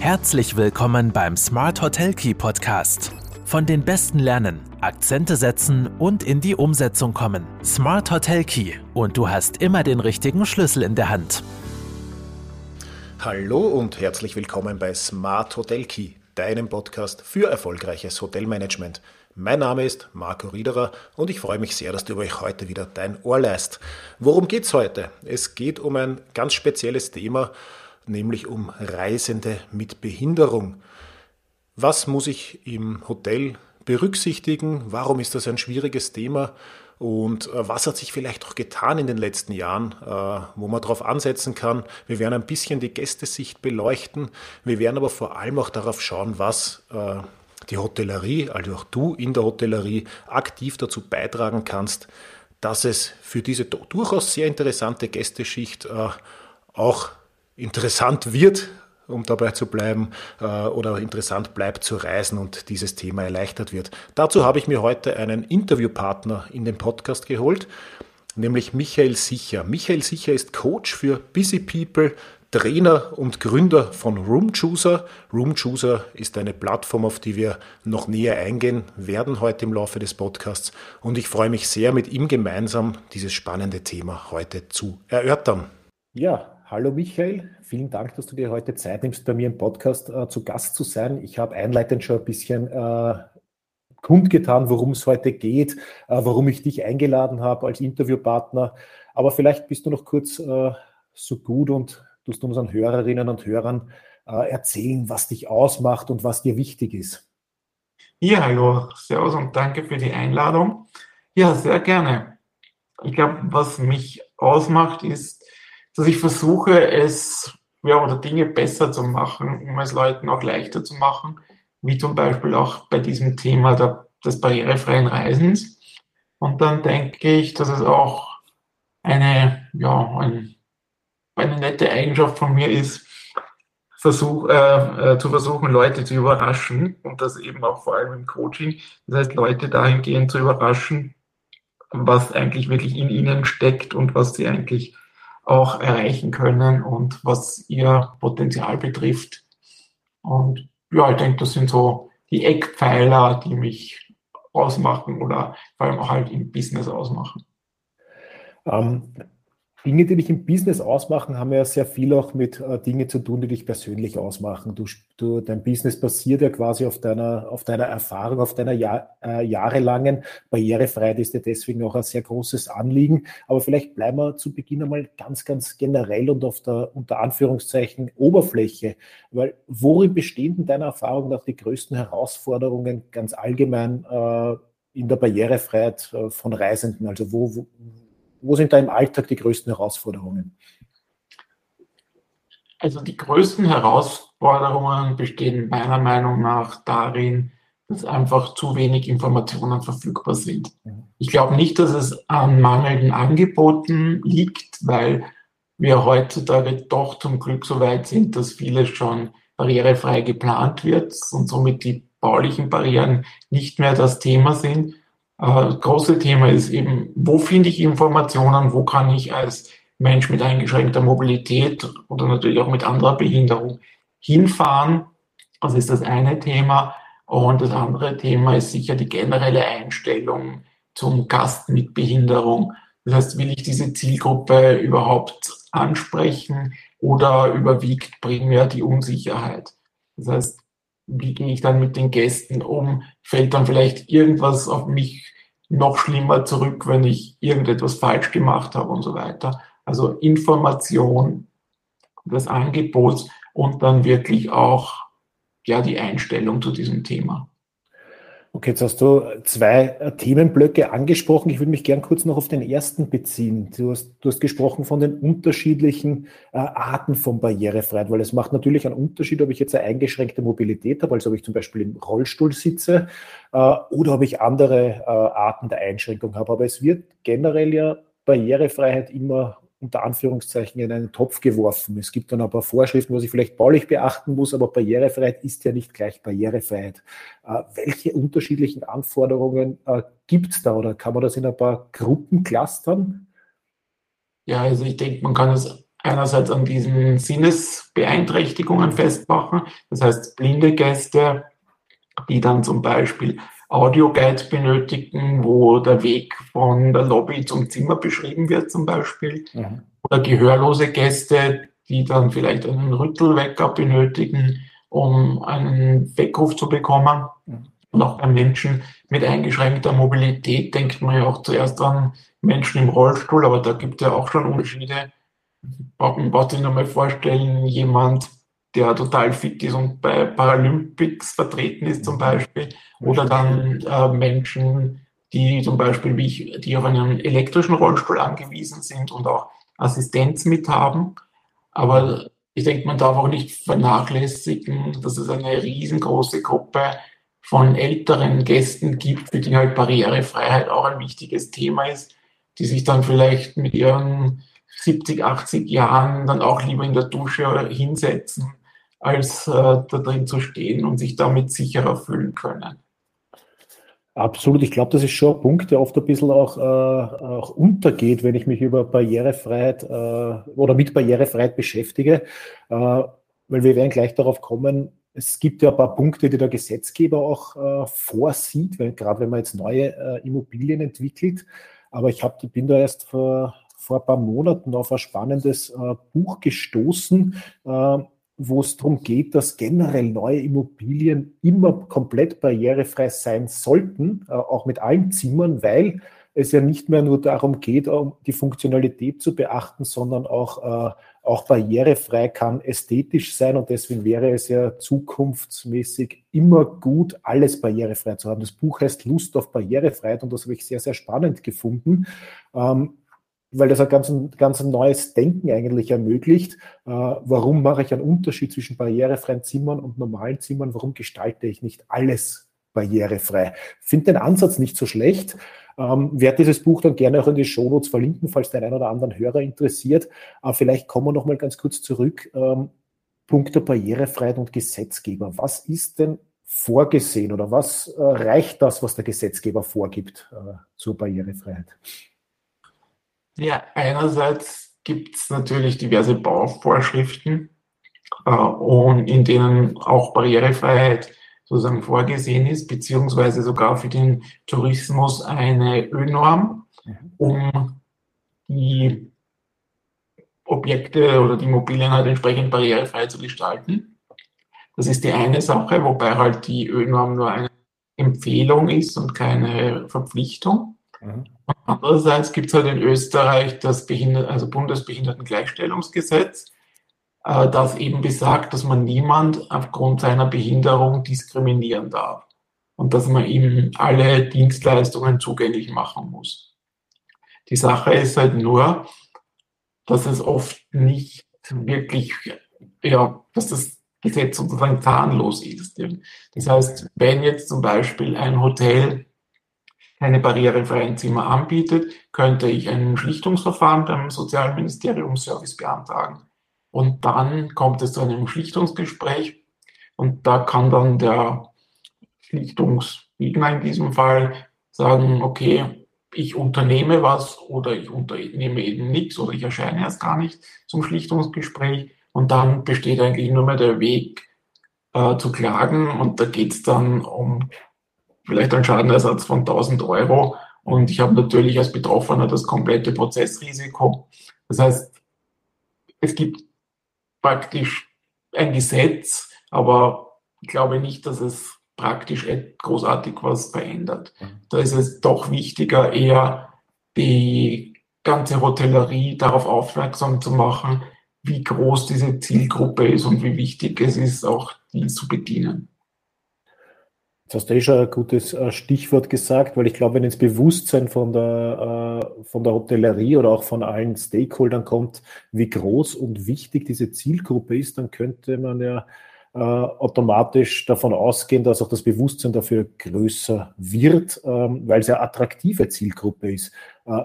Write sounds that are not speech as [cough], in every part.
Herzlich willkommen beim Smart Hotel Key Podcast. Von den Besten lernen, Akzente setzen und in die Umsetzung kommen. Smart Hotel Key und du hast immer den richtigen Schlüssel in der Hand. Hallo und herzlich willkommen bei Smart Hotel Key, deinem Podcast für erfolgreiches Hotelmanagement. Mein Name ist Marco Riederer und ich freue mich sehr, dass du euch heute wieder dein Ohr leist. Worum geht's heute? Es geht um ein ganz spezielles Thema, nämlich um Reisende mit Behinderung. Was muss ich im Hotel berücksichtigen? Warum ist das ein schwieriges Thema? Und äh, was hat sich vielleicht auch getan in den letzten Jahren, äh, wo man darauf ansetzen kann? Wir werden ein bisschen die Gästesicht beleuchten. Wir werden aber vor allem auch darauf schauen, was äh, die Hotellerie, also auch du in der Hotellerie, aktiv dazu beitragen kannst, dass es für diese durchaus sehr interessante Gästeschicht auch interessant wird, um dabei zu bleiben, äh, oder interessant bleibt zu reisen und dieses Thema erleichtert wird. Dazu habe ich mir heute einen Interviewpartner in den Podcast geholt, nämlich Michael Sicher. Michael Sicher ist Coach für Busy People, Trainer und Gründer von Roomchooser. Roomchooser ist eine Plattform, auf die wir noch näher eingehen werden heute im Laufe des Podcasts. Und ich freue mich sehr, mit ihm gemeinsam dieses spannende Thema heute zu erörtern. Ja, Hallo Michael, vielen Dank, dass du dir heute Zeit nimmst, bei mir im Podcast äh, zu Gast zu sein. Ich habe einleitend schon ein bisschen äh, kundgetan, worum es heute geht, äh, warum ich dich eingeladen habe als Interviewpartner. Aber vielleicht bist du noch kurz äh, so gut und tust unseren Hörerinnen und Hörern äh, erzählen, was dich ausmacht und was dir wichtig ist. Ja, hallo, Servus und danke für die Einladung. Ja, sehr gerne. Ich glaube, was mich ausmacht, ist, dass ich versuche, es ja, oder Dinge besser zu machen, um es Leuten auch leichter zu machen, wie zum Beispiel auch bei diesem Thema der, des barrierefreien Reisens. Und dann denke ich, dass es auch eine, ja, ein, eine nette Eigenschaft von mir ist, versuch, äh, äh, zu versuchen, Leute zu überraschen und das eben auch vor allem im Coaching. Das heißt, Leute dahingehend zu überraschen, was eigentlich wirklich in ihnen steckt und was sie eigentlich auch erreichen können und was ihr Potenzial betrifft. Und ja, ich denke, das sind so die Eckpfeiler, die mich ausmachen oder vor allem auch halt im Business ausmachen. Ähm, Dinge, die dich im Business ausmachen, haben ja sehr viel auch mit äh, Dingen zu tun, die dich persönlich ausmachen. Du, du, dein Business basiert ja quasi auf deiner, auf deiner Erfahrung, auf deiner Jahr, äh, jahrelangen Barrierefreiheit ist dir deswegen auch ein sehr großes Anliegen. Aber vielleicht bleiben wir zu Beginn einmal ganz, ganz generell und auf der unter Anführungszeichen Oberfläche. Weil worin bestehen denn deiner Erfahrung nach die größten Herausforderungen ganz allgemein äh, in der Barrierefreiheit äh, von Reisenden? Also wo, wo wo sind da im Alltag die größten Herausforderungen? Also die größten Herausforderungen bestehen meiner Meinung nach darin, dass einfach zu wenig Informationen verfügbar sind. Ich glaube nicht, dass es an mangelnden Angeboten liegt, weil wir heutzutage doch zum Glück so weit sind, dass vieles schon barrierefrei geplant wird und somit die baulichen Barrieren nicht mehr das Thema sind. Das große Thema ist eben, wo finde ich Informationen, wo kann ich als Mensch mit eingeschränkter Mobilität oder natürlich auch mit anderer Behinderung hinfahren. Das ist das eine Thema. Und das andere Thema ist sicher die generelle Einstellung zum Gast mit Behinderung. Das heißt, will ich diese Zielgruppe überhaupt ansprechen oder überwiegt primär die Unsicherheit? Das heißt, wie gehe ich dann mit den Gästen um? Fällt dann vielleicht irgendwas auf mich noch schlimmer zurück, wenn ich irgendetwas falsch gemacht habe und so weiter? Also Information des Angebots und dann wirklich auch ja die Einstellung zu diesem Thema. Okay, jetzt hast du zwei Themenblöcke angesprochen. Ich würde mich gern kurz noch auf den ersten beziehen. Du hast, du hast gesprochen von den unterschiedlichen äh, Arten von Barrierefreiheit, weil es macht natürlich einen Unterschied, ob ich jetzt eine eingeschränkte Mobilität habe, also ob ich zum Beispiel im Rollstuhl sitze äh, oder ob ich andere äh, Arten der Einschränkung habe. Aber es wird generell ja Barrierefreiheit immer unter Anführungszeichen in einen Topf geworfen. Es gibt dann ein paar Vorschriften, was ich vielleicht baulich beachten muss, aber Barrierefreiheit ist ja nicht gleich Barrierefreiheit. Äh, welche unterschiedlichen Anforderungen äh, gibt es da oder kann man das in ein paar Gruppen clustern? Ja, also ich denke, man kann es einerseits an diesen Sinnesbeeinträchtigungen festmachen. Das heißt, blinde Gäste, die dann zum Beispiel Audioguide benötigen, wo der Weg von der Lobby zum Zimmer beschrieben wird zum Beispiel. Mhm. Oder gehörlose Gäste, die dann vielleicht einen Rüttelwecker benötigen, um einen Weckruf zu bekommen. Mhm. Und auch bei Menschen mit eingeschränkter Mobilität denkt man ja auch zuerst an Menschen im Rollstuhl, aber da gibt es ja auch schon Unterschiede. Man braucht sich nur mal vorstellen, jemand, der total fit ist und bei Paralympics vertreten ist zum Beispiel, oder dann äh, Menschen, die zum Beispiel, wie ich, die auf einen elektrischen Rollstuhl angewiesen sind und auch Assistenz mit haben. Aber ich denke, man darf auch nicht vernachlässigen, dass es eine riesengroße Gruppe von älteren Gästen gibt, für die halt Barrierefreiheit auch ein wichtiges Thema ist, die sich dann vielleicht mit ihren 70, 80 Jahren dann auch lieber in der Dusche hinsetzen, als äh, da drin zu stehen und sich damit sicherer fühlen können. Absolut, ich glaube, das ist schon ein Punkt, der oft ein bisschen auch, äh, auch untergeht, wenn ich mich über Barrierefreiheit äh, oder mit Barrierefreiheit beschäftige, äh, weil wir werden gleich darauf kommen, es gibt ja ein paar Punkte, die der Gesetzgeber auch äh, vorsieht, gerade wenn man jetzt neue äh, Immobilien entwickelt. Aber ich hab, bin da erst vor, vor ein paar Monaten auf ein spannendes äh, Buch gestoßen, wo es darum geht, dass generell neue Immobilien immer komplett barrierefrei sein sollten, äh, auch mit allen Zimmern, weil es ja nicht mehr nur darum geht, um die Funktionalität zu beachten, sondern auch, äh, auch barrierefrei kann ästhetisch sein und deswegen wäre es ja zukunftsmäßig immer gut, alles barrierefrei zu haben. Das Buch heißt Lust auf Barrierefreiheit und das habe ich sehr, sehr spannend gefunden. Ähm, weil das ein ganz, ganz neues Denken eigentlich ermöglicht. Äh, warum mache ich einen Unterschied zwischen barrierefreien Zimmern und normalen Zimmern? Warum gestalte ich nicht alles barrierefrei? Finde den Ansatz nicht so schlecht. Ähm, werde dieses Buch dann gerne auch in die Shownotes verlinken, falls der ein oder anderen Hörer interessiert. Aber vielleicht kommen wir noch mal ganz kurz zurück. Ähm, Punkt der Barrierefreiheit und Gesetzgeber. Was ist denn vorgesehen oder was äh, reicht das, was der Gesetzgeber vorgibt äh, zur Barrierefreiheit? Ja, einerseits gibt es natürlich diverse Bauvorschriften äh, und in denen auch Barrierefreiheit sozusagen vorgesehen ist, beziehungsweise sogar für den Tourismus eine Ö-Norm, mhm. um die Objekte oder die Immobilien halt entsprechend barrierefrei zu gestalten. Das ist die eine Sache, wobei halt die Ö-Norm nur eine Empfehlung ist und keine Verpflichtung. Mhm. Andererseits gibt es halt in Österreich das Behinder also Bundesbehindertengleichstellungsgesetz, äh, das eben besagt, dass man niemand aufgrund seiner Behinderung diskriminieren darf und dass man ihm alle Dienstleistungen zugänglich machen muss. Die Sache ist halt nur, dass es oft nicht wirklich, ja, dass das Gesetz sozusagen zahnlos ist. Das heißt, wenn jetzt zum Beispiel ein Hotel keine barrierefreien Zimmer anbietet, könnte ich ein Schlichtungsverfahren beim Sozialministerium Service beantragen. Und dann kommt es zu einem Schlichtungsgespräch und da kann dann der Schlichtungsgegner in diesem Fall sagen, okay, ich unternehme was oder ich unternehme eben nichts oder ich erscheine erst gar nicht zum Schlichtungsgespräch und dann besteht eigentlich nur mehr der Weg äh, zu klagen und da geht es dann um vielleicht einen Schadenersatz von 1000 Euro. Und ich habe natürlich als Betroffener das komplette Prozessrisiko. Das heißt, es gibt praktisch ein Gesetz, aber ich glaube nicht, dass es praktisch großartig was verändert. Da ist es doch wichtiger, eher die ganze Hotellerie darauf aufmerksam zu machen, wie groß diese Zielgruppe ist und wie wichtig es ist, auch die zu bedienen. Jetzt hast du eh schon ein gutes äh, Stichwort gesagt, weil ich glaube, wenn ins Bewusstsein von der, äh, von der Hotellerie oder auch von allen Stakeholdern kommt, wie groß und wichtig diese Zielgruppe ist, dann könnte man ja äh, automatisch davon ausgehen, dass auch das Bewusstsein dafür größer wird, ähm, weil es ja attraktive Zielgruppe ist.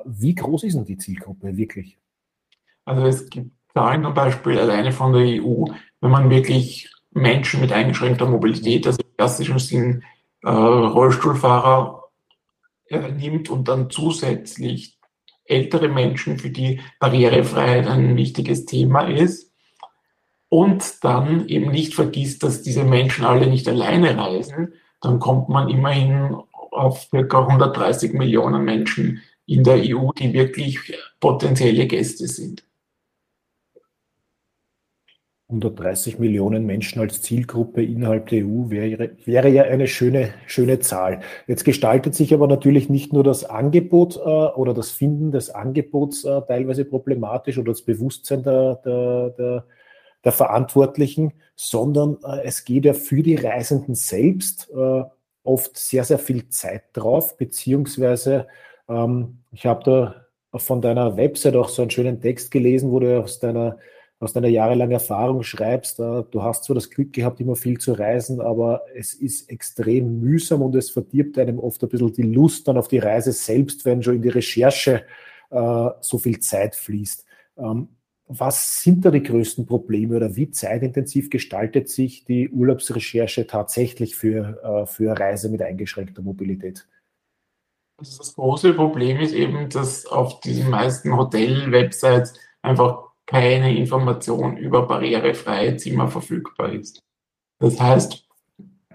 Wie groß ist denn die Zielgruppe wirklich? Also es gibt Zahlen zum Beispiel alleine von der EU, wenn man wirklich Menschen mit eingeschränkter Mobilität, also im klassischen Sinn äh, Rollstuhlfahrer äh, nimmt und dann zusätzlich ältere Menschen, für die Barrierefreiheit ein wichtiges Thema ist. Und dann eben nicht vergisst, dass diese Menschen alle nicht alleine reisen, dann kommt man immerhin auf ca. 130 Millionen Menschen in der EU, die wirklich potenzielle Gäste sind. 130 Millionen Menschen als Zielgruppe innerhalb der EU wäre, wäre ja eine schöne, schöne Zahl. Jetzt gestaltet sich aber natürlich nicht nur das Angebot äh, oder das Finden des Angebots äh, teilweise problematisch oder das Bewusstsein der, der, der, der Verantwortlichen, sondern äh, es geht ja für die Reisenden selbst äh, oft sehr, sehr viel Zeit drauf, beziehungsweise ähm, ich habe da von deiner Website auch so einen schönen Text gelesen, wo du aus deiner aus deiner jahrelangen Erfahrung schreibst, äh, du hast zwar das Glück gehabt, immer viel zu reisen, aber es ist extrem mühsam und es verdirbt einem oft ein bisschen die Lust dann auf die Reise selbst, wenn schon in die Recherche äh, so viel Zeit fließt. Ähm, was sind da die größten Probleme oder wie zeitintensiv gestaltet sich die Urlaubsrecherche tatsächlich für, äh, für Reise mit eingeschränkter Mobilität? Also das große Problem ist eben, dass auf diesen meisten Hotel-Websites einfach keine Information über barrierefreie Zimmer verfügbar ist. Das heißt,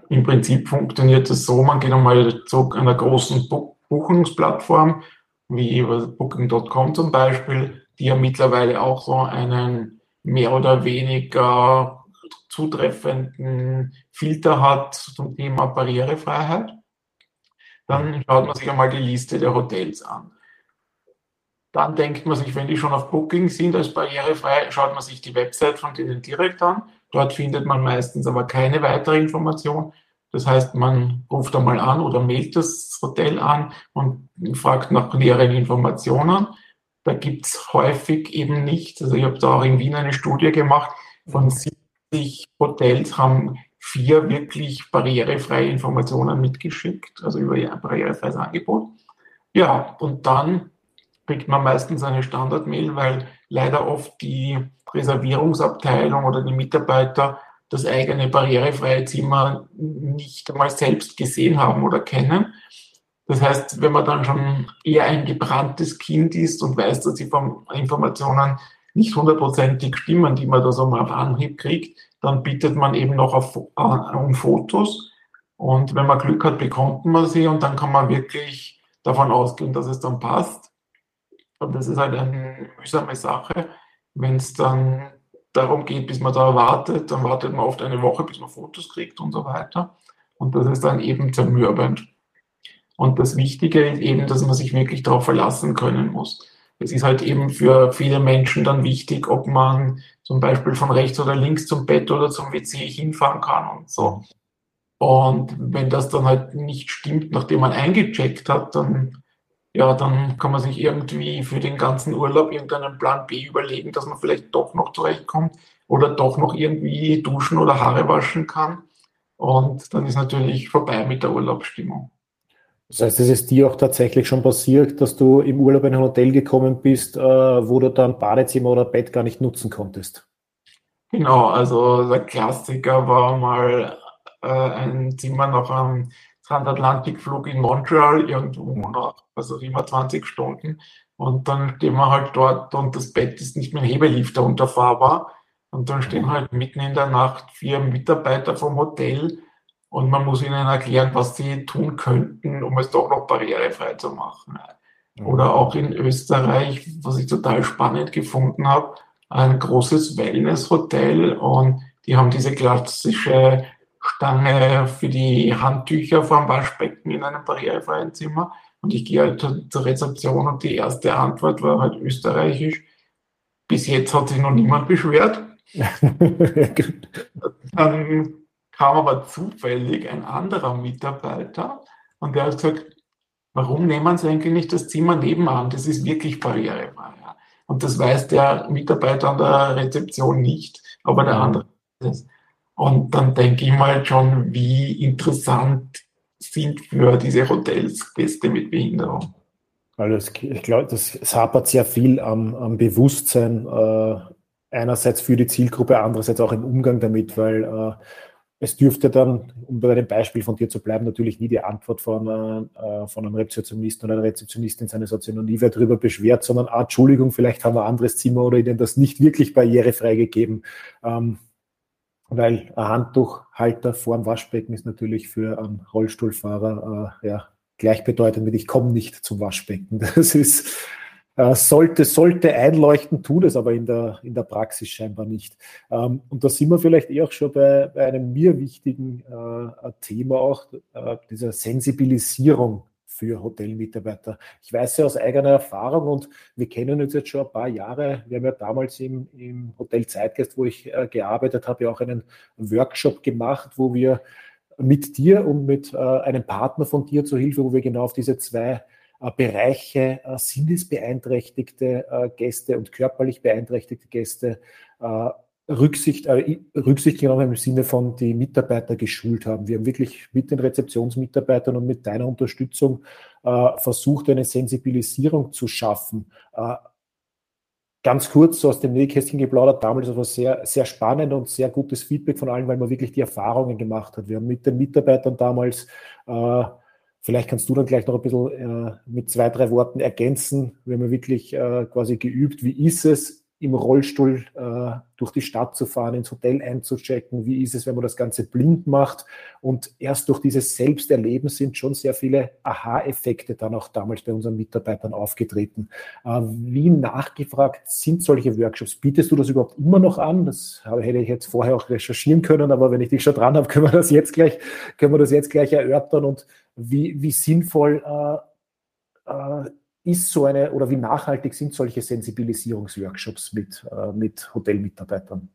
im Prinzip funktioniert es so, man geht einmal zu einer großen Buchungsplattform, wie Booking.com zum Beispiel, die ja mittlerweile auch so einen mehr oder weniger zutreffenden Filter hat zum Thema Barrierefreiheit. Dann schaut man sich einmal die Liste der Hotels an. Dann denkt man sich, wenn die schon auf Booking sind als barrierefrei, schaut man sich die Website von denen direkt an. Dort findet man meistens aber keine weitere Information. Das heißt, man ruft einmal an oder mailt das Hotel an und fragt nach näheren Informationen. Da gibt es häufig eben nicht. Also ich habe da auch in Wien eine Studie gemacht. Von 70 Hotels haben vier wirklich barrierefreie Informationen mitgeschickt, also über ihr barrierefreies Angebot. Ja, und dann kriegt man meistens eine Standardmail, weil leider oft die Reservierungsabteilung oder die Mitarbeiter das eigene barrierefreie Zimmer nicht einmal selbst gesehen haben oder kennen. Das heißt, wenn man dann schon eher ein gebranntes Kind ist und weiß, dass die Informationen nicht hundertprozentig stimmen, die man da so mal auf Anhieb kriegt, dann bittet man eben noch auf, äh, um Fotos. Und wenn man Glück hat, bekommt man sie und dann kann man wirklich davon ausgehen, dass es dann passt. Und das ist halt eine mühsame Sache. Wenn es dann darum geht, bis man da wartet, dann wartet man oft eine Woche, bis man Fotos kriegt und so weiter. Und das ist dann eben zermürbend. Und das Wichtige ist eben, dass man sich wirklich darauf verlassen können muss. Es ist halt eben für viele Menschen dann wichtig, ob man zum Beispiel von rechts oder links zum Bett oder zum WC hinfahren kann und so. Und wenn das dann halt nicht stimmt, nachdem man eingecheckt hat, dann ja, dann kann man sich irgendwie für den ganzen Urlaub irgendeinen Plan B überlegen, dass man vielleicht doch noch zurechtkommt oder doch noch irgendwie duschen oder Haare waschen kann. Und dann ist natürlich vorbei mit der Urlaubsstimmung. Das heißt, es ist dir auch tatsächlich schon passiert, dass du im Urlaub in ein Hotel gekommen bist, äh, wo du dann Badezimmer oder Bett gar nicht nutzen konntest. Genau, also der Klassiker war mal äh, ein Zimmer nach einem Transatlantikflug in Montreal, irgendwo nach, was auch immer, 20 Stunden. Und dann stehen wir halt dort und das Bett ist nicht mehr Hebelifter unterfahrbar. Und dann stehen halt mitten in der Nacht vier Mitarbeiter vom Hotel und man muss ihnen erklären, was sie tun könnten, um es doch noch barrierefrei zu machen. Oder auch in Österreich, was ich total spannend gefunden habe, ein großes Wellness-Hotel und die haben diese klassische Stange für die Handtücher vor dem Waschbecken in einem barrierefreien Zimmer. Und ich gehe halt zur Rezeption und die erste Antwort war halt österreichisch. Bis jetzt hat sich noch niemand beschwert. [laughs] Dann kam aber zufällig ein anderer Mitarbeiter und der hat gesagt, warum nehmen Sie eigentlich nicht das Zimmer nebenan? Das ist wirklich barrierefrei. Und das weiß der Mitarbeiter an der Rezeption nicht, aber der andere es. Und dann denke ich mal schon, wie interessant sind für diese Hotels Gäste mit Behinderung. Also ich glaube, das, es hapert sehr viel am, am Bewusstsein, äh, einerseits für die Zielgruppe, andererseits auch im Umgang damit, weil äh, es dürfte dann, um bei dem Beispiel von dir zu bleiben, natürlich nie die Antwort von, äh, von einem Rezeptionisten oder einer Rezeptionistin sein, es hat sich noch nie wer darüber beschwert, sondern, ah, Entschuldigung, vielleicht haben wir ein anderes Zimmer oder ihnen das nicht wirklich barrierefrei gegeben. Ähm, weil ein Handtuchhalter vor dem Waschbecken ist natürlich für einen Rollstuhlfahrer äh, ja, gleichbedeutend mit ich komme nicht zum Waschbecken. [laughs] Das ist äh, sollte, sollte einleuchten, tut es aber in der, in der Praxis scheinbar nicht. Ähm, und da sind wir vielleicht eh auch schon bei, bei einem mir wichtigen äh, Thema auch, äh, dieser Sensibilisierung für Hotelmitarbeiter. Ich weiß ja aus eigener Erfahrung und wir kennen uns jetzt schon ein paar Jahre. Wir haben ja damals im, im Hotel Zeitgeist, wo ich äh, gearbeitet habe, ja auch einen Workshop gemacht, wo wir mit dir und mit äh, einem Partner von dir zur Hilfe, wo wir genau auf diese zwei äh, Bereiche äh, sinnesbeeinträchtigte äh, Gäste und körperlich beeinträchtigte Gäste Rücksicht, äh, Rücksicht genommen im Sinne von die Mitarbeiter geschult haben. Wir haben wirklich mit den Rezeptionsmitarbeitern und mit deiner Unterstützung äh, versucht, eine Sensibilisierung zu schaffen. Äh, ganz kurz so aus dem Nähkästchen geplaudert, damals war sehr, sehr spannend und sehr gutes Feedback von allen, weil man wirklich die Erfahrungen gemacht hat. Wir haben mit den Mitarbeitern damals äh, Vielleicht kannst du dann gleich noch ein bisschen äh, mit zwei, drei Worten ergänzen. Wir haben wirklich äh, quasi geübt, wie ist es, im Rollstuhl äh, durch die Stadt zu fahren, ins Hotel einzuchecken, wie ist es, wenn man das Ganze blind macht. Und erst durch dieses Selbsterleben sind schon sehr viele Aha-Effekte dann auch damals bei unseren Mitarbeitern aufgetreten. Äh, wie nachgefragt sind solche Workshops? Bietest du das überhaupt immer noch an? Das hätte ich jetzt vorher auch recherchieren können, aber wenn ich dich schon dran habe, [laughs] können wir das jetzt gleich, können wir das jetzt gleich erörtern und wie, wie sinnvoll äh, äh, ist so eine oder wie nachhaltig sind solche Sensibilisierungsworkshops mit, äh, mit Hotelmitarbeitern?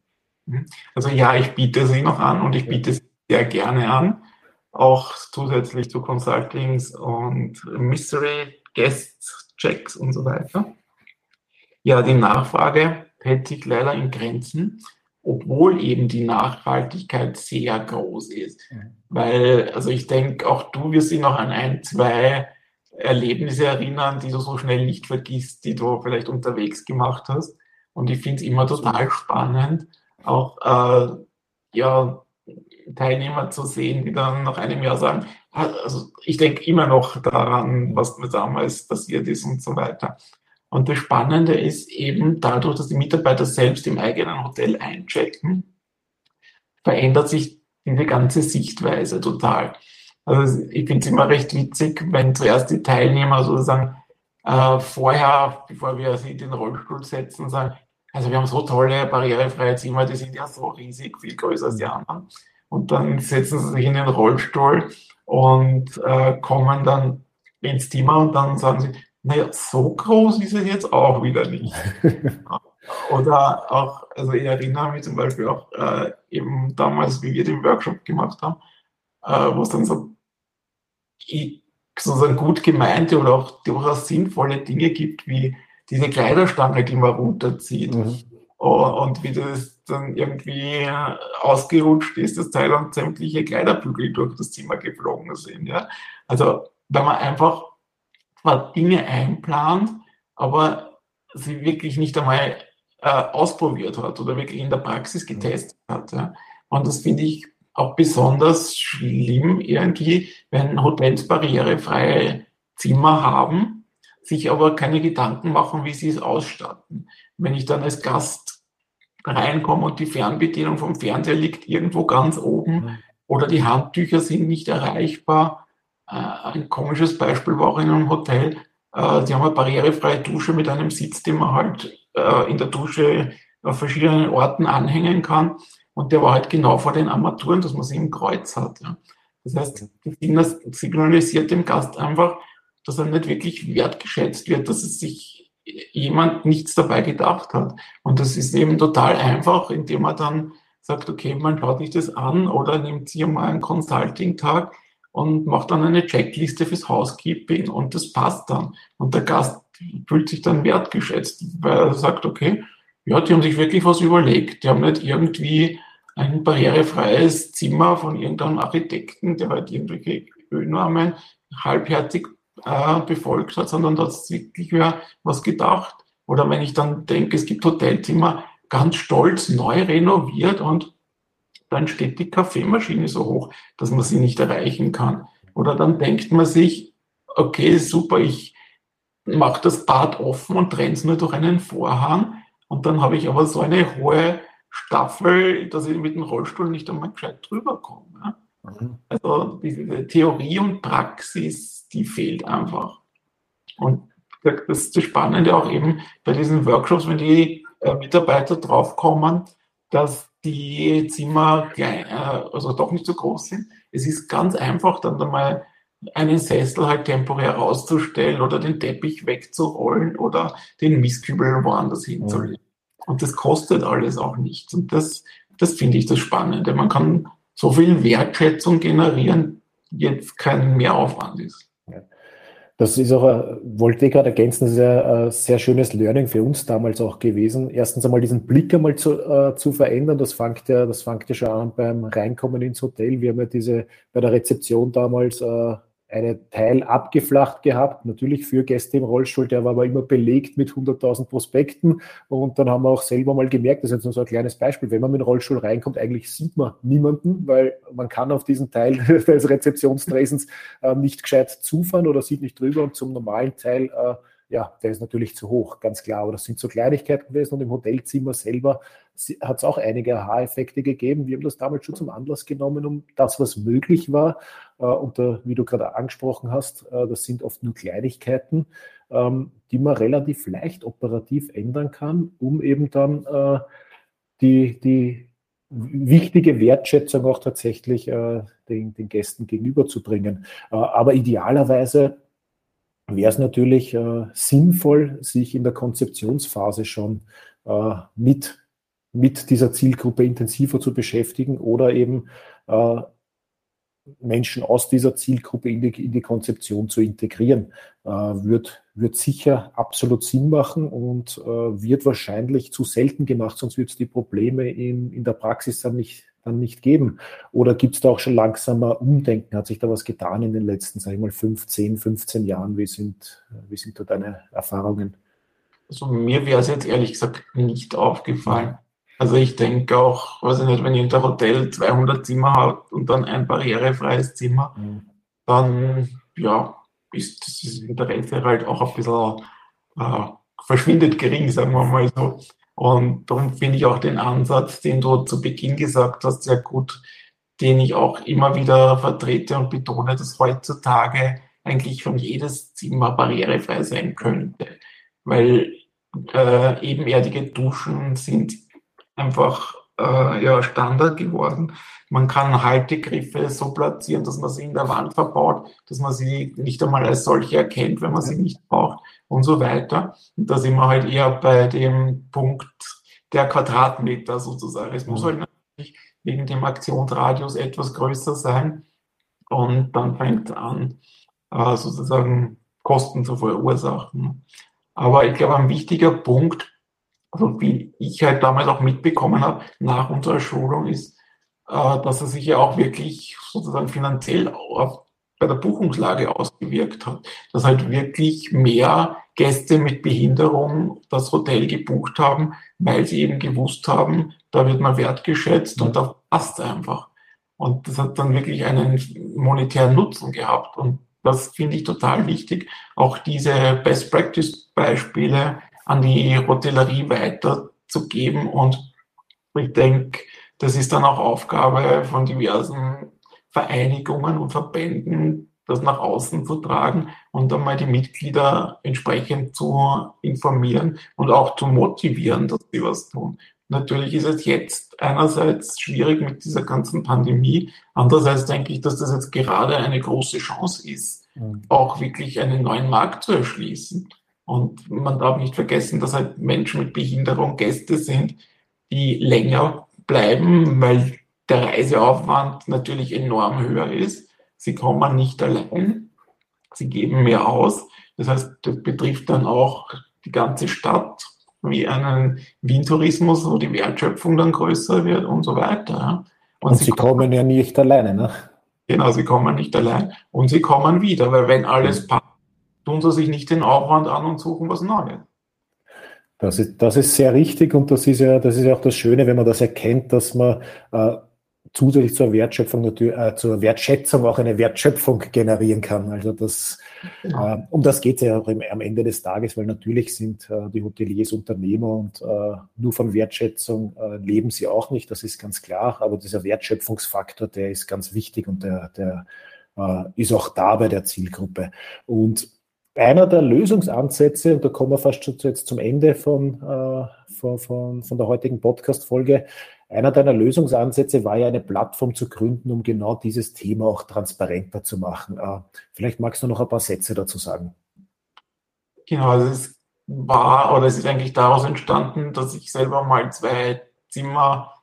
Mhm. Also ja, ich biete sie noch an und ich biete sie sehr gerne an, auch zusätzlich zu Consultings und Mystery Guest Checks und so weiter. Ja, die Nachfrage hält sich leider in Grenzen, obwohl eben die Nachhaltigkeit sehr groß ist. Mhm. Weil, also ich denke, auch du wirst dich noch an ein, zwei Erlebnisse erinnern, die du so schnell nicht vergisst, die du vielleicht unterwegs gemacht hast. Und ich finde es immer total spannend, auch äh, ja, Teilnehmer zu sehen, die dann nach einem Jahr sagen, ah, also ich denke immer noch daran, was mir damals passiert ist und so weiter. Und das Spannende ist eben dadurch, dass die Mitarbeiter selbst im eigenen Hotel einchecken, verändert sich diese ganze Sichtweise total. Also ich finde es immer recht witzig, wenn zuerst die Teilnehmer sozusagen äh, vorher, bevor wir sie in den Rollstuhl setzen, sagen, also wir haben so tolle barrierefreie Zimmer, die sind ja so riesig, viel größer als die anderen. Und dann setzen sie sich in den Rollstuhl und äh, kommen dann ins Zimmer und dann sagen sie, naja, so groß ist es jetzt auch wieder nicht. [laughs] Oder auch, also ich erinnere mich zum Beispiel auch äh, eben damals, wie wir den Workshop gemacht haben, äh, wo es dann so sozusagen gut gemeinte oder auch durchaus sinnvolle Dinge gibt, wie diese Kleiderstange, die man runterzieht. Mhm. Und wie das dann irgendwie ausgerutscht ist, das Teil und sämtliche Kleiderbügel durch das Zimmer geflogen sind. Ja? Also, wenn man einfach zwar Dinge einplant, aber sie wirklich nicht einmal äh, ausprobiert hat oder wirklich in der Praxis getestet hat. Ja? Und das finde ich auch besonders schlimm irgendwie, wenn Hotels barrierefreie Zimmer haben, sich aber keine Gedanken machen, wie sie es ausstatten. Wenn ich dann als Gast reinkomme und die Fernbedienung vom Fernseher liegt irgendwo ganz oben oder die Handtücher sind nicht erreichbar. Äh, ein komisches Beispiel war auch in einem Hotel, äh, die haben eine barrierefreie Dusche mit einem Sitz, den man halt äh, in der Dusche auf verschiedenen Orten anhängen kann. Und der war halt genau vor den Armaturen, dass man sie im Kreuz hat. Ja. Das heißt, das signalisiert dem Gast einfach, dass er nicht wirklich wertgeschätzt wird, dass es sich jemand nichts dabei gedacht hat. Und das ist eben total einfach, indem man dann sagt, okay, man schaut sich das an oder nimmt sich mal einen Consulting-Tag und macht dann eine Checkliste fürs Housekeeping und das passt dann. Und der Gast fühlt sich dann wertgeschätzt, weil er sagt, okay, ja, die haben sich wirklich was überlegt. Die haben nicht irgendwie ein barrierefreies Zimmer von irgendeinem Architekten, der halt irgendwelche Ölnormen halbherzig äh, befolgt hat, sondern da hat wirklich wer was gedacht. Oder wenn ich dann denke, es gibt Hotelzimmer ganz stolz neu renoviert und dann steht die Kaffeemaschine so hoch, dass man sie nicht erreichen kann. Oder dann denkt man sich, okay, super, ich mache das Bad offen und trenne es nur durch einen Vorhang. Und dann habe ich aber so eine hohe Staffel, dass ich mit dem Rollstuhl nicht einmal gescheit drüber komme. Ja? Mhm. Also diese Theorie und Praxis, die fehlt einfach. Und das ist das Spannende auch eben bei diesen Workshops, wenn die äh, Mitarbeiter draufkommen, dass die Zimmer klein, äh, also doch nicht so groß sind. Es ist ganz einfach, dann einmal einen Sessel halt temporär rauszustellen oder den Teppich wegzurollen oder den Mistkübel woanders hinzulegen. Und das kostet alles auch nichts. Und das, das finde ich das Spannende. Man kann so viel Wertschätzung generieren, jetzt kein Mehraufwand ist. Das ist auch, wollte ich gerade ergänzen, das ist ein, sehr schönes Learning für uns damals auch gewesen. Erstens einmal diesen Blick einmal zu, äh, zu verändern. Das fängt ja, das fängt ja schon an beim Reinkommen ins Hotel. Wir haben ja diese, bei der Rezeption damals äh, einen Teil abgeflacht gehabt, natürlich für Gäste im Rollstuhl, der war aber immer belegt mit 100.000 Prospekten. Und dann haben wir auch selber mal gemerkt, das ist jetzt nur so ein kleines Beispiel, wenn man mit dem Rollstuhl reinkommt, eigentlich sieht man niemanden, weil man kann auf diesen Teil [laughs] des Rezeptionstresens äh, nicht gescheit zufahren oder sieht nicht drüber und zum normalen Teil äh, ja, der ist natürlich zu hoch, ganz klar. Aber das sind so Kleinigkeiten gewesen und im Hotelzimmer selber hat es auch einige Aha-Effekte gegeben. Wir haben das damals schon zum Anlass genommen, um das, was möglich war. Äh, und da, wie du gerade angesprochen hast, äh, das sind oft nur Kleinigkeiten, ähm, die man relativ leicht operativ ändern kann, um eben dann äh, die, die wichtige Wertschätzung auch tatsächlich den, den Gästen gegenüberzubringen. aber idealerweise wäre es natürlich äh, sinnvoll, sich in der Konzeptionsphase schon äh, mit, mit dieser Zielgruppe intensiver zu beschäftigen oder eben äh, Menschen aus dieser Zielgruppe in die, in die Konzeption zu integrieren, äh, wird, wird sicher absolut Sinn machen und äh, wird wahrscheinlich zu selten gemacht, sonst wird es die Probleme in, in der Praxis dann nicht, dann nicht geben? Oder gibt es da auch schon langsamer Umdenken? Hat sich da was getan in den letzten, sag ich mal, 15, 15 Jahren? Wie sind, wie sind da deine Erfahrungen? Also mir wäre es jetzt ehrlich gesagt nicht aufgefallen. Also ich denke auch, weiß ich nicht, wenn ihr ein Hotel 200 Zimmer habt und dann ein barrierefreies Zimmer, mhm. dann ja, ist das Interesse halt auch ein bisschen äh, verschwindet gering, sagen wir mal so. Und darum finde ich auch den Ansatz, den du zu Beginn gesagt hast, sehr gut, den ich auch immer wieder vertrete und betone, dass heutzutage eigentlich schon jedes Zimmer barrierefrei sein könnte, weil äh, ebenerdige Duschen sind einfach äh, ja, Standard geworden. Man kann Haltegriffe so platzieren, dass man sie in der Wand verbaut, dass man sie nicht einmal als solche erkennt, wenn man sie nicht braucht und so weiter. Und da sind wir halt eher bei dem Punkt der Quadratmeter sozusagen. Es muss mhm. halt natürlich wegen dem Aktionsradius etwas größer sein und dann fängt es an, äh, sozusagen Kosten zu verursachen. Aber ich glaube, ein wichtiger Punkt, also wie ich halt damals auch mitbekommen habe, nach unserer Schulung ist, äh, dass er sich ja auch wirklich sozusagen finanziell auf, bei der Buchungslage ausgewirkt hat. Dass halt wirklich mehr Gäste mit Behinderung das Hotel gebucht haben, weil sie eben gewusst haben, da wird man wertgeschätzt und da passt einfach. Und das hat dann wirklich einen monetären Nutzen gehabt. Und das finde ich total wichtig, auch diese Best Practice Beispiele an die Hotellerie weiterzugeben. Und ich denke, das ist dann auch Aufgabe von diversen Vereinigungen und Verbänden, das nach außen zu tragen und einmal die Mitglieder entsprechend zu informieren und auch zu motivieren, dass sie was tun. Natürlich ist es jetzt einerseits schwierig mit dieser ganzen Pandemie, andererseits denke ich, dass das jetzt gerade eine große Chance ist, mhm. auch wirklich einen neuen Markt zu erschließen. Und man darf nicht vergessen, dass halt Menschen mit Behinderung Gäste sind, die länger bleiben, weil der Reiseaufwand natürlich enorm höher ist. Sie kommen nicht allein, sie geben mehr aus. Das heißt, das betrifft dann auch die ganze Stadt, wie einen Wien-Tourismus, wo die Wertschöpfung dann größer wird und so weiter. Und, und sie, sie kommen, kommen ja nicht alleine, ne? Genau, sie kommen nicht allein. Und sie kommen wieder, weil wenn alles passt, tun sie sich nicht den Aufwand an und suchen was Neues. Das ist, das ist sehr richtig und das ist ja, das ist ja auch das Schöne, wenn man das erkennt, dass man äh, zusätzlich zur Wertschöpfung äh, zur Wertschätzung auch eine Wertschöpfung generieren kann. Also das, genau. äh, um das geht es ja auch im, am Ende des Tages, weil natürlich sind äh, die Hoteliers Unternehmer und äh, nur von Wertschätzung äh, leben sie auch nicht, das ist ganz klar. Aber dieser Wertschöpfungsfaktor, der ist ganz wichtig und der, der äh, ist auch da bei der Zielgruppe. Und einer der Lösungsansätze, und da kommen wir fast schon jetzt zum Ende von, von, von, von der heutigen Podcast-Folge, einer deiner Lösungsansätze war ja eine Plattform zu gründen, um genau dieses Thema auch transparenter zu machen. Äh, vielleicht magst du noch ein paar Sätze dazu sagen. Genau, also es war oder es ist eigentlich daraus entstanden, dass ich selber mal zwei Zimmer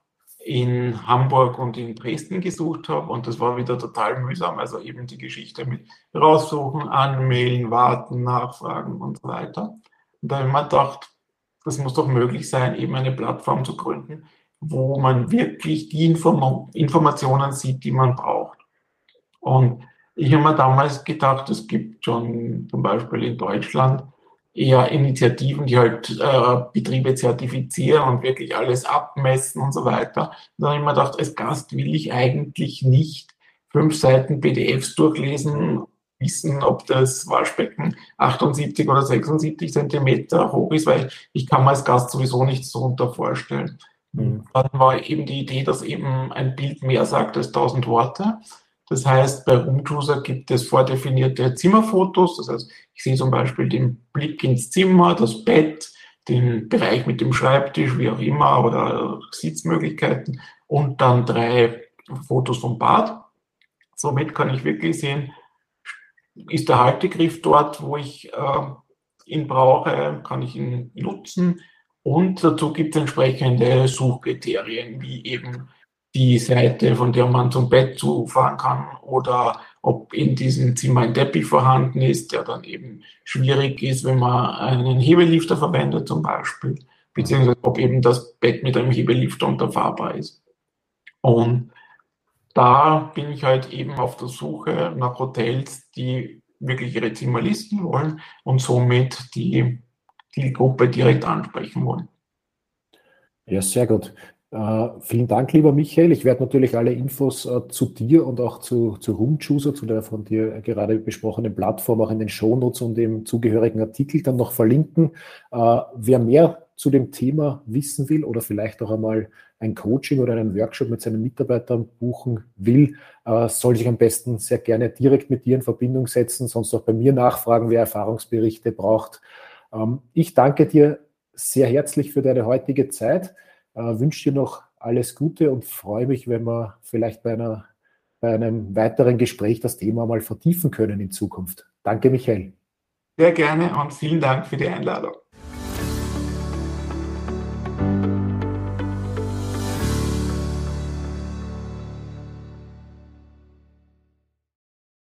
in Hamburg und in Dresden gesucht habe und das war wieder total mühsam. Also eben die Geschichte mit raussuchen, anmelden, warten, nachfragen und so weiter. Und da habe ich mir gedacht, das muss doch möglich sein, eben eine Plattform zu gründen, wo man wirklich die Inform Informationen sieht, die man braucht. Und ich habe mir damals gedacht, es gibt schon zum Beispiel in Deutschland eher Initiativen, die halt äh, Betriebe zertifizieren und wirklich alles abmessen und so weiter. Und dann habe ich mir gedacht, als Gast will ich eigentlich nicht fünf Seiten PDFs durchlesen, wissen, ob das Waschbecken 78 oder 76 Zentimeter hoch ist, weil ich kann mir als Gast sowieso nichts darunter vorstellen. Mhm. Dann war eben die Idee, dass eben ein Bild mehr sagt als 1000 Worte. Das heißt, bei Roomchooser gibt es vordefinierte Zimmerfotos. Das heißt, ich sehe zum Beispiel den Blick ins Zimmer, das Bett, den Bereich mit dem Schreibtisch, wie auch immer, oder Sitzmöglichkeiten und dann drei Fotos vom Bad. Somit kann ich wirklich sehen, ist der Haltegriff dort, wo ich äh, ihn brauche, kann ich ihn nutzen, und dazu gibt es entsprechende Suchkriterien, wie eben die Seite, von der man zum Bett zufahren kann oder ob in diesem Zimmer ein Teppich vorhanden ist, der dann eben schwierig ist, wenn man einen Hebelifter verwendet zum Beispiel, beziehungsweise ob eben das Bett mit einem Hebelifter unterfahrbar ist. Und da bin ich halt eben auf der Suche nach Hotels, die wirklich ihre Zimmer listen wollen und somit die die Gruppe direkt ansprechen wollen. Ja, sehr gut. Uh, vielen Dank, lieber Michael. Ich werde natürlich alle Infos uh, zu dir und auch zu, zu Roomchooser, zu der von dir gerade besprochenen Plattform, auch in den Shownotes und dem zugehörigen Artikel dann noch verlinken. Uh, wer mehr zu dem Thema wissen will oder vielleicht auch einmal ein Coaching oder einen Workshop mit seinen Mitarbeitern buchen will, soll sich am besten sehr gerne direkt mit dir in Verbindung setzen, sonst auch bei mir nachfragen, wer Erfahrungsberichte braucht ähm, ich danke dir sehr herzlich für deine heutige Zeit, wünsche dir noch alles Gute und freue mich, wenn wir vielleicht bei, einer, bei einem weiteren Gespräch das Thema mal vertiefen können in Zukunft. Danke, Michael. Sehr gerne und vielen Dank für die Einladung.